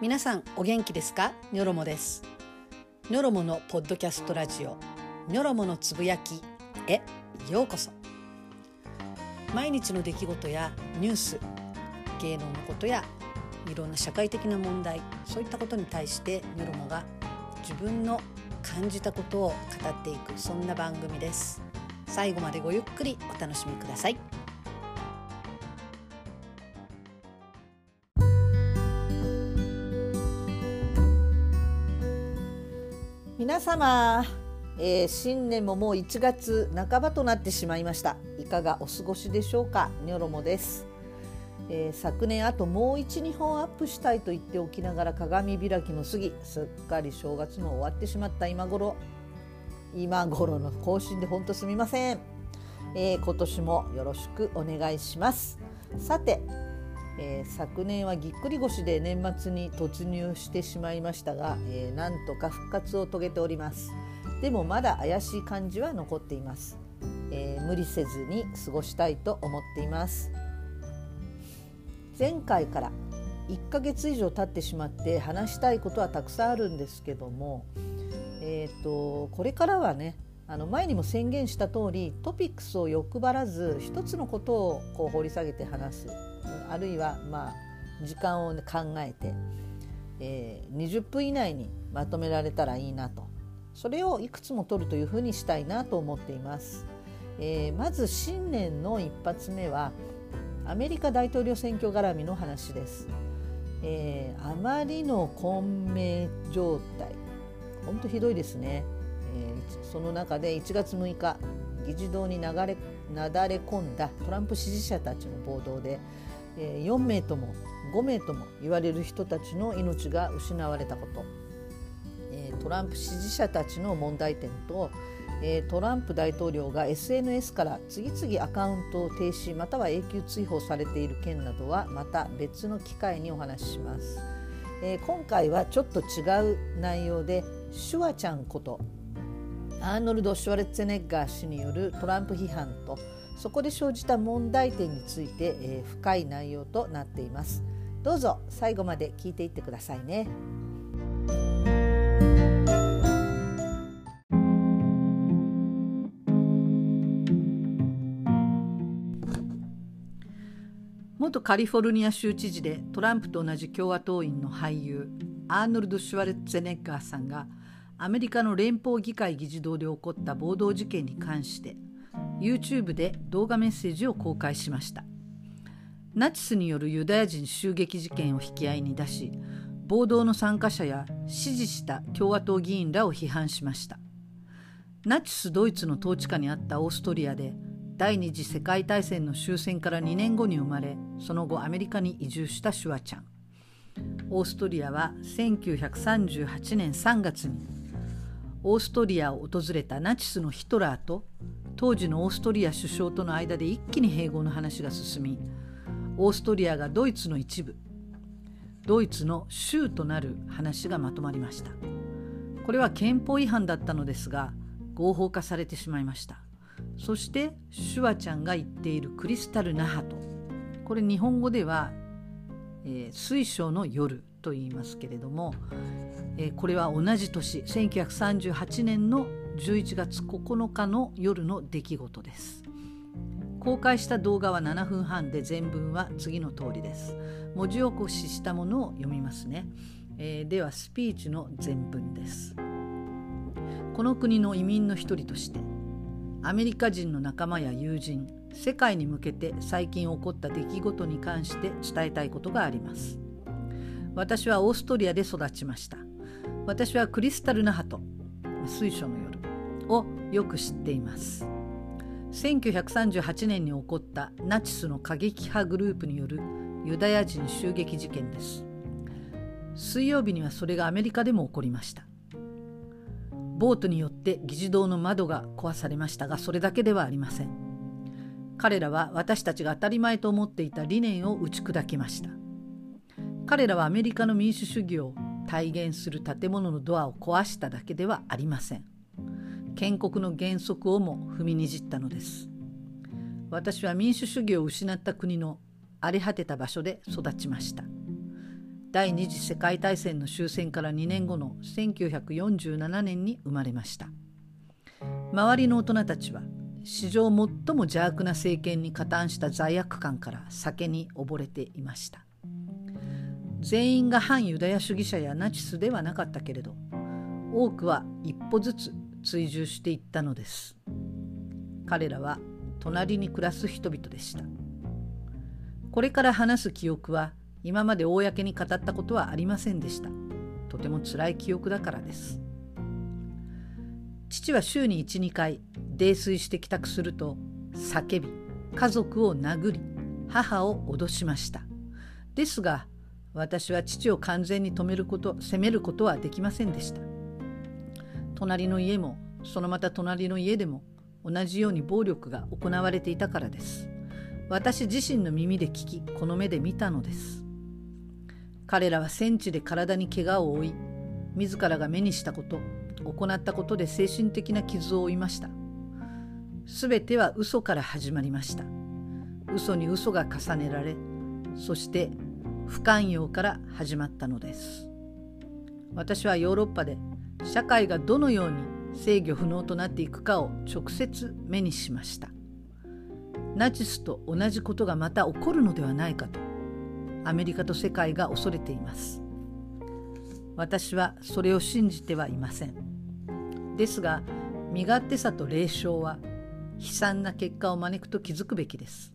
皆さんお元気ですか？ニョロモです。ニョロモのポッドキャストラジオ。ニョロモのつぶやきへようこそ。毎日の出来事やニュース芸能のことやいろんな社会的な問題そういったことに対してニョロモが自分の感じたことを語っていくそんな番組です。最後までごゆっくりお楽しみください。皆様、えー、新年ももう1月半ばとなってしまいました。いかがお過ごしでしょうか？ニョロモです。えー、昨年あともう12本アップしたいと言っておきながら鏡開きも過ぎすっかり正月も終わってしまった今頃。今頃の更新で本当すみません、えー、今年もよろしくお願いします。さて、えー、昨年はぎっくり腰で年末に突入してしまいましたが、えー、なんとか復活を遂げております。でもまだ怪しい感じは残っています、え無理せずに過ごしたいと思っています。前回から1ヶ月以上経ってしまって話したいことはたくさんあるんですけども、えーと、これからはねあの前にも宣言した通りトピックスを欲張らず一つのことをこう掘り下げて話す。あるいはまあ時間を、ね、考えて、えー、20分以内にまとめられたらいいなと。それをいくつも取るというふうにしたいなと思っています。えー、まず新年の一発目はアメリカ大統領選挙絡みの話です、えー、あまりの混迷状態。本当ひどいですね、えー、その中で1月6日議事堂に流れなだれ込んだトランプ支持者たちの暴動で、え、4名とも5名とも言われる人たちの命が失われたこと、え、トランプ支持者たちの問題点とえトランプ大統領が SNS から次々アカウントを停止または永久追放されている件などはまた別の機会にお話しします、えー、今回はちょっと違う内容でシュワちゃんことアーノルド・シュワレッツェネッガー氏によるトランプ批判とそこで生じた問題点について、えー、深い内容となっていますどうぞ最後まで聞いていってくださいね。元カリフォルニア州知事でトランプと同じ共和党員の俳優アーノルド・シュワレッツェネッガーさんがアメリカの連邦議会議事堂で起こった暴動事件に関して YouTube で動画メッセージを公開しました。ナチスによるユダヤ人襲撃事件を引き合いに出し暴動の参加者や支持した共和党議員らを批判しました。ナチスドイツの統治下にあったオーストリアで第二次世界大戦の終戦から2年後に生まれその後アメリカに移住したシュワちゃん。オーストリアは1938年3月にオーストリアを訪れたナチスのヒトラーと当時のオーストリア首相との間で一気に併合の話が進みオーストリアがドイツの一部ドイツの州となる話がまとまりました。これは憲法違反だったのですが合法化されてしまいました。そしてシュワちゃんが言っているクリスタルナハトこれ日本語では、えー、水晶の夜と言いますけれども、えー、これは同じ年1938年の11月9日の夜の出来事です。公開した動画は7分半で全文は次の通りです。文字起こししたものを読みますね、えー、ではスピーチの全文です。この国の移民の一人としてアメリカ人の仲間や友人世界に向けて最近起こった出来事に関して伝えたいことがあります。私はオーストリアで育ちました。私はクリスタルナハト水晶のをよく知っています。1938年に起こったナチスの過激派グループによるユダヤ人襲撃事件です。水曜日にはそれがアメリカでも起こりました。ボートによって議事堂の窓が壊されましたがそれだけではありません。彼らは私たちが当たり前と思っていた理念を打ち砕きました。彼らはアメリカの民主主義を体現する建物のドアを壊しただけではありません。建国の原則をも踏みにじったのです。私は民主主義を失った国の荒れ果てた場所で育ちました。第二次世界大戦の終戦から2年後の1947年に生まれました。周りの大人たちは史上最も邪悪な政権に加担した罪悪感から酒に溺れていました。全員が反ユダヤ主義者やナチスではなかったけれど多くは一歩ずつ追従していったのです。彼らは隣に暮らす人々でした。これから話す記憶は今まで公に語ったことはありませんでした。とても辛い記憶だからです。父は週に12回泥酔して帰宅すると叫び家族を殴り母を脅しました。ですが私は父を完全に止めること責めることはできませんでした。隣の家もそのまた隣の家でも同じように暴力が行われていたからです。私自身の耳で聞きこの目で見たのです。彼らは戦地で体に怪我を負い自らが目にしたこと行ったことで精神的な傷を負いました。すべては嘘から始まりました。嘘に嘘が重ねられそして不寛容から始まったのです。私はヨーロッパで社会がどのように制御不能となっていくかを直接目にしました。ナチスと同じことがまた起こるのではないかとアメリカと世界が恐れています。私はそれを信じてはいません。ですが身勝手さと霊障は悲惨な結果を招くと気づくべきです。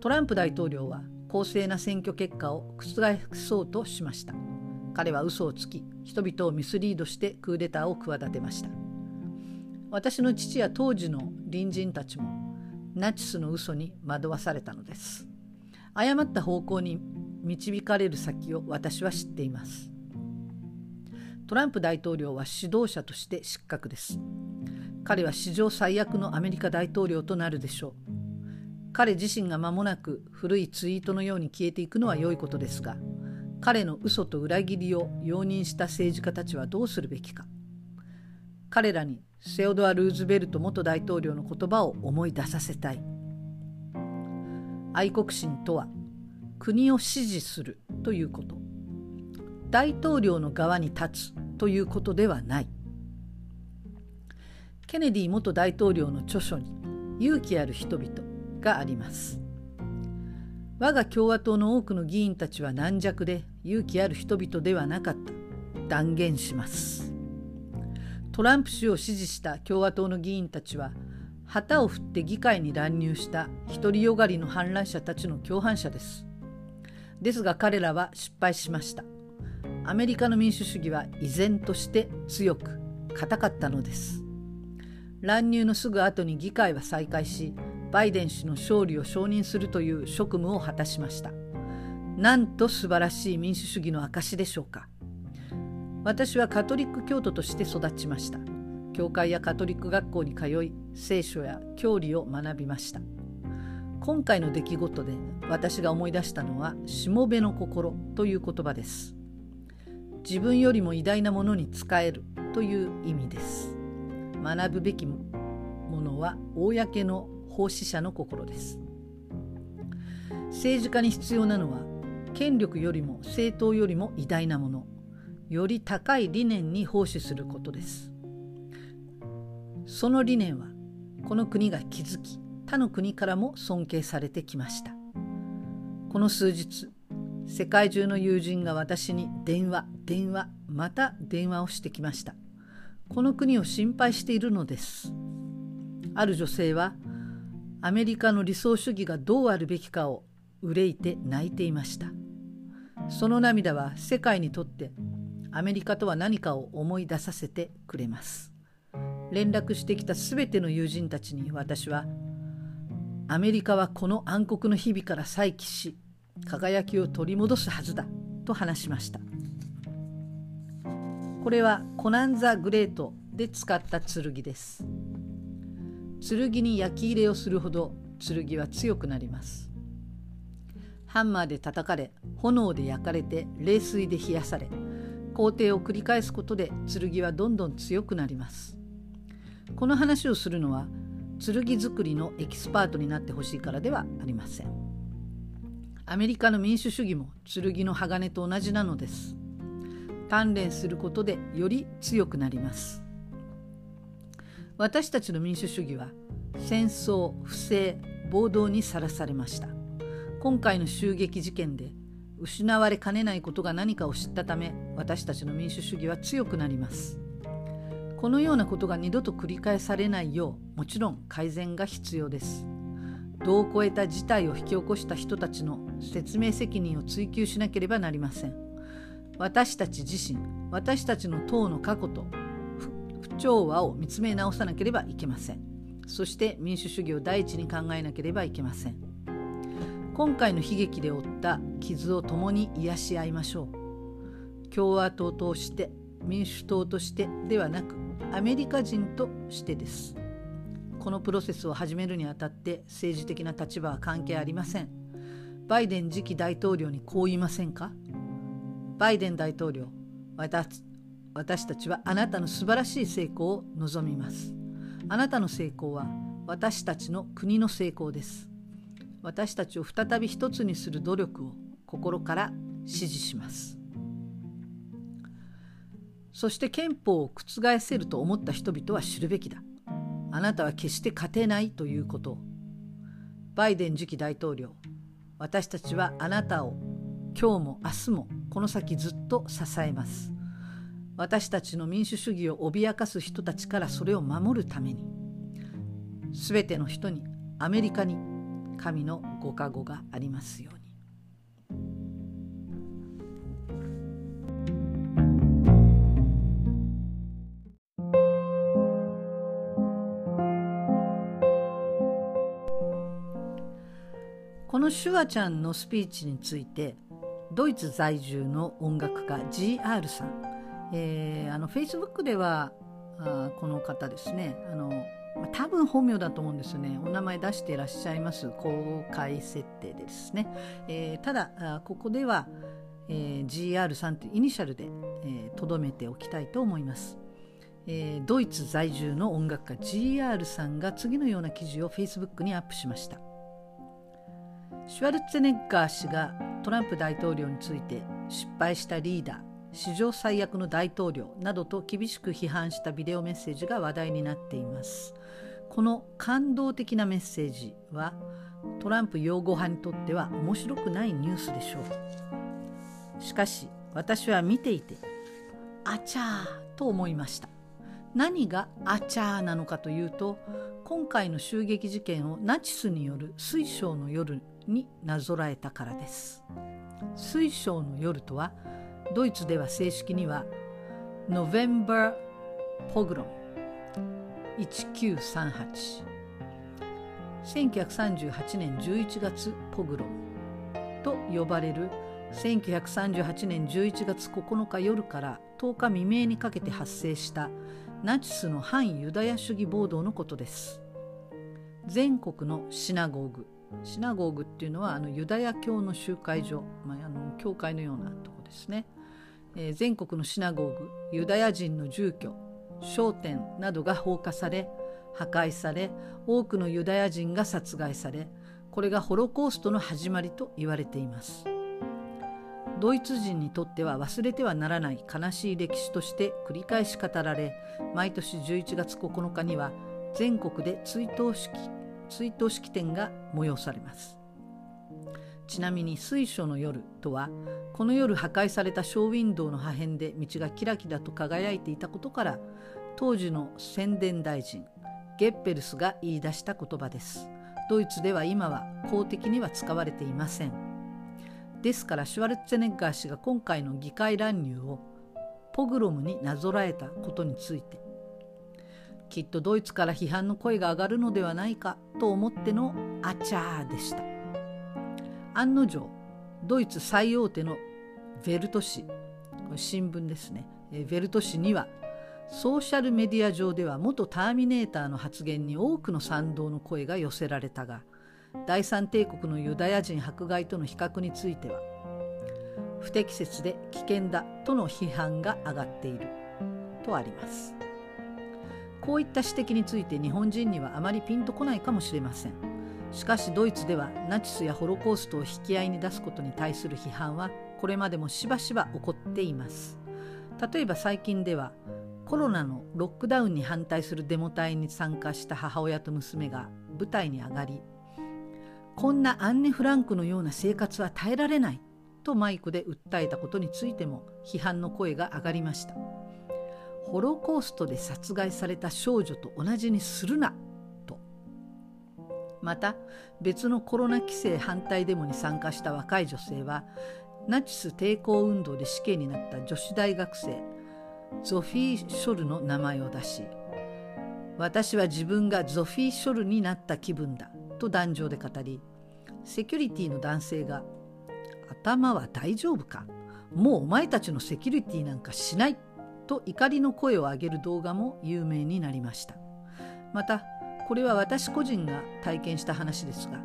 トランプ大統領は公正な選挙結果を覆そうとしました。彼は嘘をつき人々をミスリードしてクーデターを企てました。私の父や当時の隣人たちもナチスの嘘に惑わされたのです。誤った方向に導かれる先を私は知っています。トランプ大統領は指導者として失格です。彼は史上最悪のアメリカ大統領となるでしょう。彼自身が間もなく古いツイートのように消えていくのは良いことですが彼の嘘と裏切りを容認した政治家たちはどうするべきか。彼らにセオドア・ルーズベルト元大統領の言葉を思い出させたい。愛国心とは国を支持するということ。大統領の側に立つということではない。ケネディ元大統領の著書に勇気ある人々があります。我が共和党の多くの議員たちは軟弱で勇気ある人々ではなかった。断言します。トランプ氏を支持した共和党の議員たちは旗を振って議会に乱入した。独りよがりの反乱者たちの共犯者です。ですが彼らは失敗しました。アメリカの民主主義は依然として強く硬かったのです。乱入のすぐ後に議会は再開しバイデン氏の勝利を承認するという職務を果たしました。なんと素晴らしい民主主義の証でしょうか。私はカトリック教徒として育ちました。教会やカトリック学校に通い聖書や教理を学びました。今回の出来事で私が思い出したのはしもべの心という言葉です。自分よりも偉大なものに仕えるという意味です。学ぶべきものは公の奉仕者の心です。政治家に必要なのは権力よりも政党よりも偉大なものより高い理念に奉仕することです。その理念はこの国が築き他の国からも尊敬されてきました。この数日世界中の友人が私に電話電話また電話をしてきました。この国を心配しているのです。ある女性はアメリカの理想主義がどうあるべきかを憂いて泣いていました。その涙は世界にとってアメリカとは何かを思い出させてくれます。連絡してきた全ての友人たちに私はアメリカはこの暗黒の日々から再起し輝きを取り戻すはずだと話しました。これはコナンザ・グレートで使った剣です。剣に焼き入れをするほど剣は強くなります。ハンマーで叩かれ炎で焼かれて冷水で冷やされ工程を繰り返すことで剣はどんどん強くなります。この話をするのは剣作りのエキスパートになってほしいからではありません。アメリカの民主主義も剣の鋼と同じなのです。鍛錬することでより強くなります。私たちの民主主義は戦争不正暴動にさらされました。今回の襲撃事件で失われかねないことが何かを知ったため私たちの民主主義は強くなります。このようなことが二度と繰り返されないようもちろん改善が必要です。度を超えた事態を引き起こした人たちの説明責任を追及しなければなりません。私たち自身私たちの党の過去と調和を見つめ直さなければいけません。そして民主主義を第一に考えなければいけません。今回の悲劇で負った傷を共に癒し合いましょう。共和党として民主党としてではなくアメリカ人としてです。このプロセスを始めるにあたって政治的な立場は関係ありません。バイデン次期大統領にこう言いませんか？バイデン大統領私私たちはあなたの素晴らしい成功を望みます。あなたの成功は私たちの国の成功です。私たちを再び一つにする努力を心から支持します。そして憲法を覆せると思った人々は知るべきだ。あなたは決して勝てないということ。をバイデン次期大統領。私たちはあなたを今日も明日もこの先ずっと支えます。私たちの民主主義を脅かす人たちからそれを守るために全ての人にアメリカに神のご加護がありますように。このシュワちゃんのスピーチについてドイツ在住の音楽家 GR さん、えー、あのフェイスブックではあこの方ですね。あの多分本名だと思うんですよね。お名前出していらっしゃいます公開設定ですね、えー、ただここでは、えー、GR さんというイニシャルでとど、えー、めておきたいと思います、えー、ドイツ在住の音楽家 GR さんが次のような記事をフェイスブックにアップしました。シュワルツェネッガー氏がトランプ大統領について失敗したリーダー史上最悪の大統領などと厳しく批判したビデオメッセージが話題になっています。この感動的なメッセージはトランプ擁護派にとっては面白くないニュースでしょう。しかし私は見ていてあちゃーと思いました。何があちゃーなのかというと今回の襲撃事件をナチスによる水晶の夜になぞらえたからです。水晶の夜とはドイツでは正式にはノベンバー・ポグロム1938 1938年11月ポグロムと呼ばれる1938年11月9日夜から10日未明にかけて発生したナチスの反ユダヤ主義暴動のことです。全国のシナゴーグ。シナゴーグっていうのはあのユダヤ教の集会所、まあ、あの教会のようなとこですね、えー、全国のシナゴーグユダヤ人の住居商店などが放火され破壊され多くのユダヤ人が殺害されこれがホロコーストの始まりと言われています。ドイツ人にとっては忘れてはならない悲しい歴史として繰り返し語られ毎年11月9日には全国で追悼式追悼式典が催されます。ちなみに水晶の夜とはこの夜破壊されたショーウィンドウの破片で道がキラキラと輝いていたことから当時の宣伝大臣ゲッペルスが言い出した言葉です。ドイツでは今は公的には使われていません。ですからシュワルツェネッガー氏が今回の議会乱入をポグロムになぞらえたことについてきっとドイツから批判の声が上がるのではないかと思ってのあちゃーでした。案の定ドイツ最大手のヴェルト紙新聞ですねヴェルト紙にはソーシャルメディア上では元ターミネーターの発言に多くの賛同の声が寄せられたが第三帝国のユダヤ人迫害との比較については不適切で危険だとの批判が上がっているとあります。こういった指摘について日本人にはあまりピンとこないかもしれませんしかしドイツではナチスやホロコーストを引き合いに出すことに対する批判はこれまでもしばしば起こっています。例えば最近ではコロナのロックダウンに反対するデモ隊に参加した母親と娘が舞台に上がりこんなアンネ・フランクのような生活は耐えられないとマイクで訴えたことについても批判の声が上がりました。ホロコーストで殺害された少女と同じにするなまた別のコロナ規制反対デモに参加した若い女性はナチス抵抗運動で死刑になった女子大学生ゾフィー・ショルの名前を出し私は自分がゾフィー・ショルになった気分だと壇上で語りセキュリティの男性が頭は大丈夫か？もうお前たちのセキュリティなんかしないと怒りの声を上げる動画も有名になりました。またこれは私個人が体験した話ですが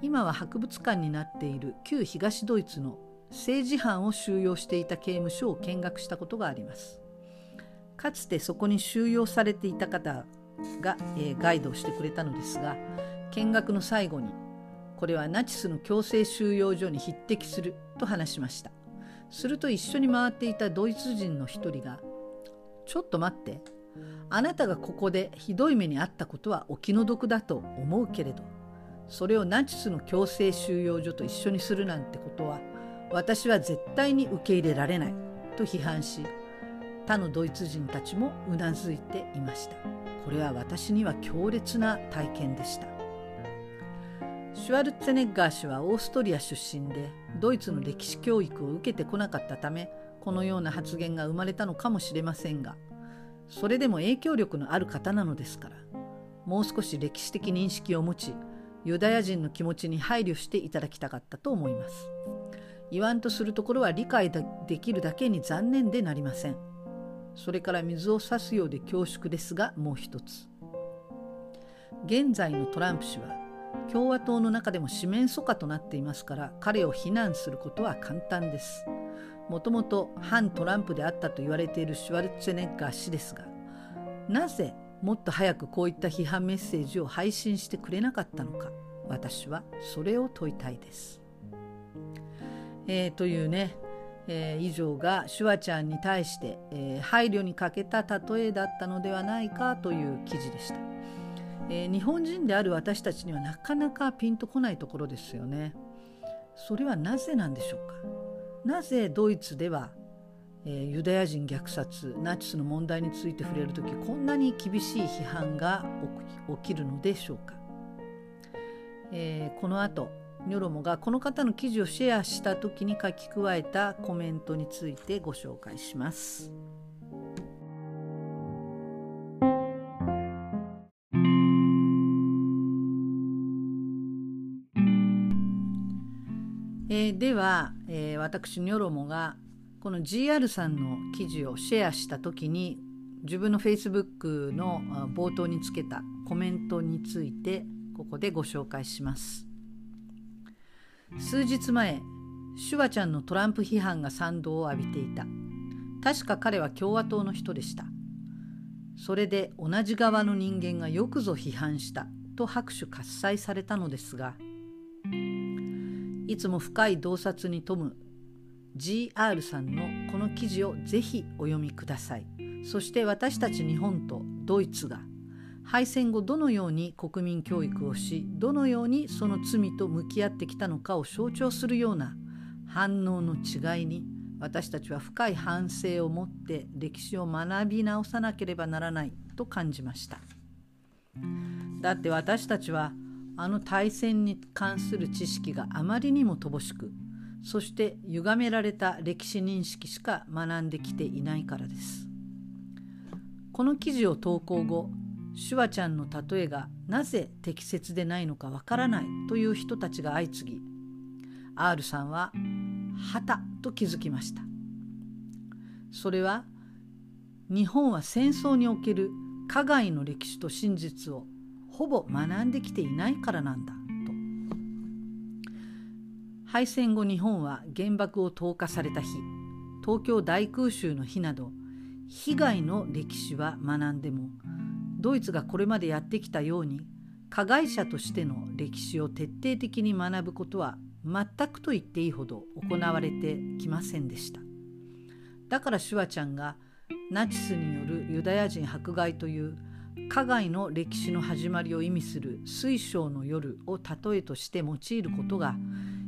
今は博物館になっている旧東ドイツの政治犯を収容していた刑務所を見学したことがあります。かつてそこに収容されていた方が、えー、ガイドをしてくれたのですが見学の最後にこれはナチスの強制収容所に匹敵すると話しました。すると一緒に回っていたドイツ人の一人が「ちょっと待ってあなたがここでひどい目に遭ったことはお気の毒だと思うけれどそれをナチスの強制収容所と一緒にするなんてことは私は絶対に受け入れられない」と批判し他のドイツ人たちもうなずいていました。これは私には強烈な体験でした。シュワルツェネッガー氏はオーストリア出身でドイツの歴史教育を受けてこなかったためこのような発言が生まれたのかもしれませんがそれでも影響力のある方なのですからもう少し歴史的認識を持ちユダヤ人の気持ちに配慮していただきたかったと思います。言わんとするところは理解できるだけに残念でなりません。それから水を差すようで恐縮ですがもう一つ。現在のトランプ氏は共和党の中でも四面楚歌となっていますから彼を非難することは簡単です。もともと反トランプであったと言われているシュワルツェネッガー氏ですがなぜもっと早くこういった批判メッセージを配信してくれなかったのか私はそれを問いたいです。えー、というねえー、以上がシュワちゃんに対して、えー、配慮に欠けた例えだったのではないかという記事でした、えー、日本人である私たちにはなかなかピンとこないところですよね。それはなぜなんでしょうか？なぜドイツでは、えー、ユダヤ人虐殺ナチスの問題について触れる時こんなに厳しい批判が起きるのでしょうか、えー、この後ニョロモがこの方の記事をシェアした時に書き加えたコメントについてご紹介します。えー、では、えー、私ニョロモがこの GR さんの記事をシェアした時に自分の Facebook の冒頭につけたコメントについてここでご紹介します。数日前シュワちゃんのトランプ批判が賛同を浴びていた確か彼は共和党の人でしたそれで同じ側の人間がよくぞ批判したと拍手喝采されたのですがいつも深い洞察に富む GR さんのこの記事をぜひお読みください。そして私たち日本とドイツが敗戦後どのように国民教育をしどのようにその罪と向き合ってきたのかを象徴するような反応の違いに私たちは深い反省を持って歴史を学び直さなければならないと感じました。だって私たちはあの大戦に関する知識があまりにも乏しくそして歪められた歴史認識しか学んできていないからです。この記事を投稿後シュワちゃんの例えがなぜ適切でないのかわからないという人たちが相次ぎ R さんは「はた」と気づきました。それは日本は戦争における加害の歴史と真実をほぼ学んできていないからなんだ。敗戦後日本は原爆を投下された日東京大空襲の日など被害の歴史は学んでもドイツがこれまでやってきたように加害者としての歴史を徹底的に学ぶことは全くと言っていいほど行われてきませんでした。だからシュワちゃんがナチスによるユダヤ人迫害という加害の歴史の始まりを意味する水晶の夜を例えとして用いることが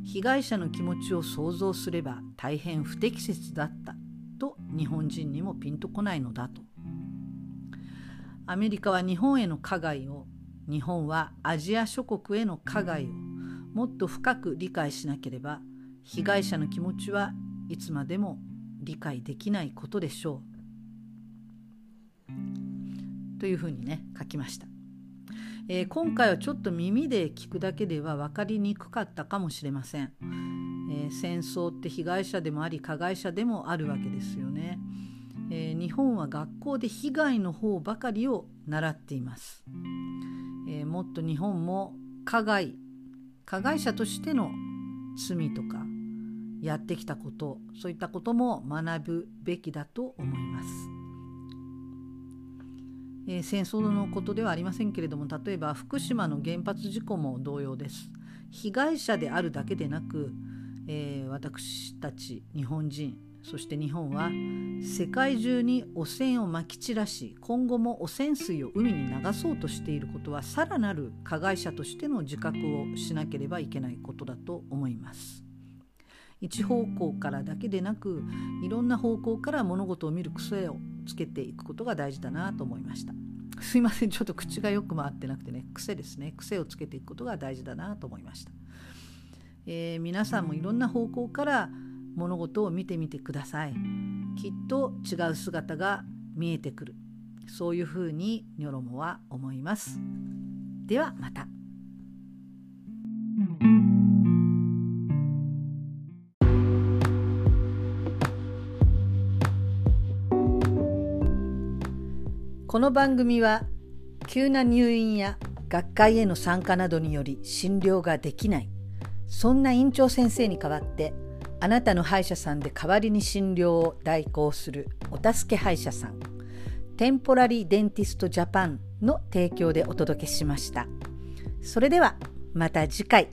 被害者の気持ちを想像すれば大変不適切だったと日本人にもピンとこないのだとアメリカは日本への加害を日本はアジア諸国への加害をもっと深く理解しなければ被害者の気持ちはいつまでも理解できないことでしょう。というふうにね書きました。えー、今回はちょっと耳で聞くだけでは分かりにくかったかもしれません、えー、戦争って被害者でもあり加害者でもあるわけですよね、えー、日本は学校で被害の方ばかりを習っています、えもっと日本も加害加害者としての罪とかやってきたことそういったことも学ぶべきだと思います。えー、戦争のことではありませんけれども例えば福島の原発事故も同様です。被害者であるだけでなく、えー、私たち日本人そして日本は世界中に汚染をまき散らし今後も汚染水を海に流そうとしていることはさらなる加害者としての自覚をしなければいけないことだと思います。一方向からだけでなくいろんな方向から物事を見る癖をつけていくことが大事だなと思いました。すいません。ちょっと口がよく回ってなくてね癖ですね。癖をつけていくことが大事だなと思いました、えー、皆さんもいろんな方向から物事を見てみてください。きっと違う姿が見えてくる。そういうふうにニョロモは思います。ではまた。この番組は急な入院や学会への参加などにより診療ができないそんな院長先生に代わってあなたの歯医者さんで代わりに診療を代行するお助け歯医者さんテンポラリーデンティストジャパンの提供でお届けしました。それではまた次回。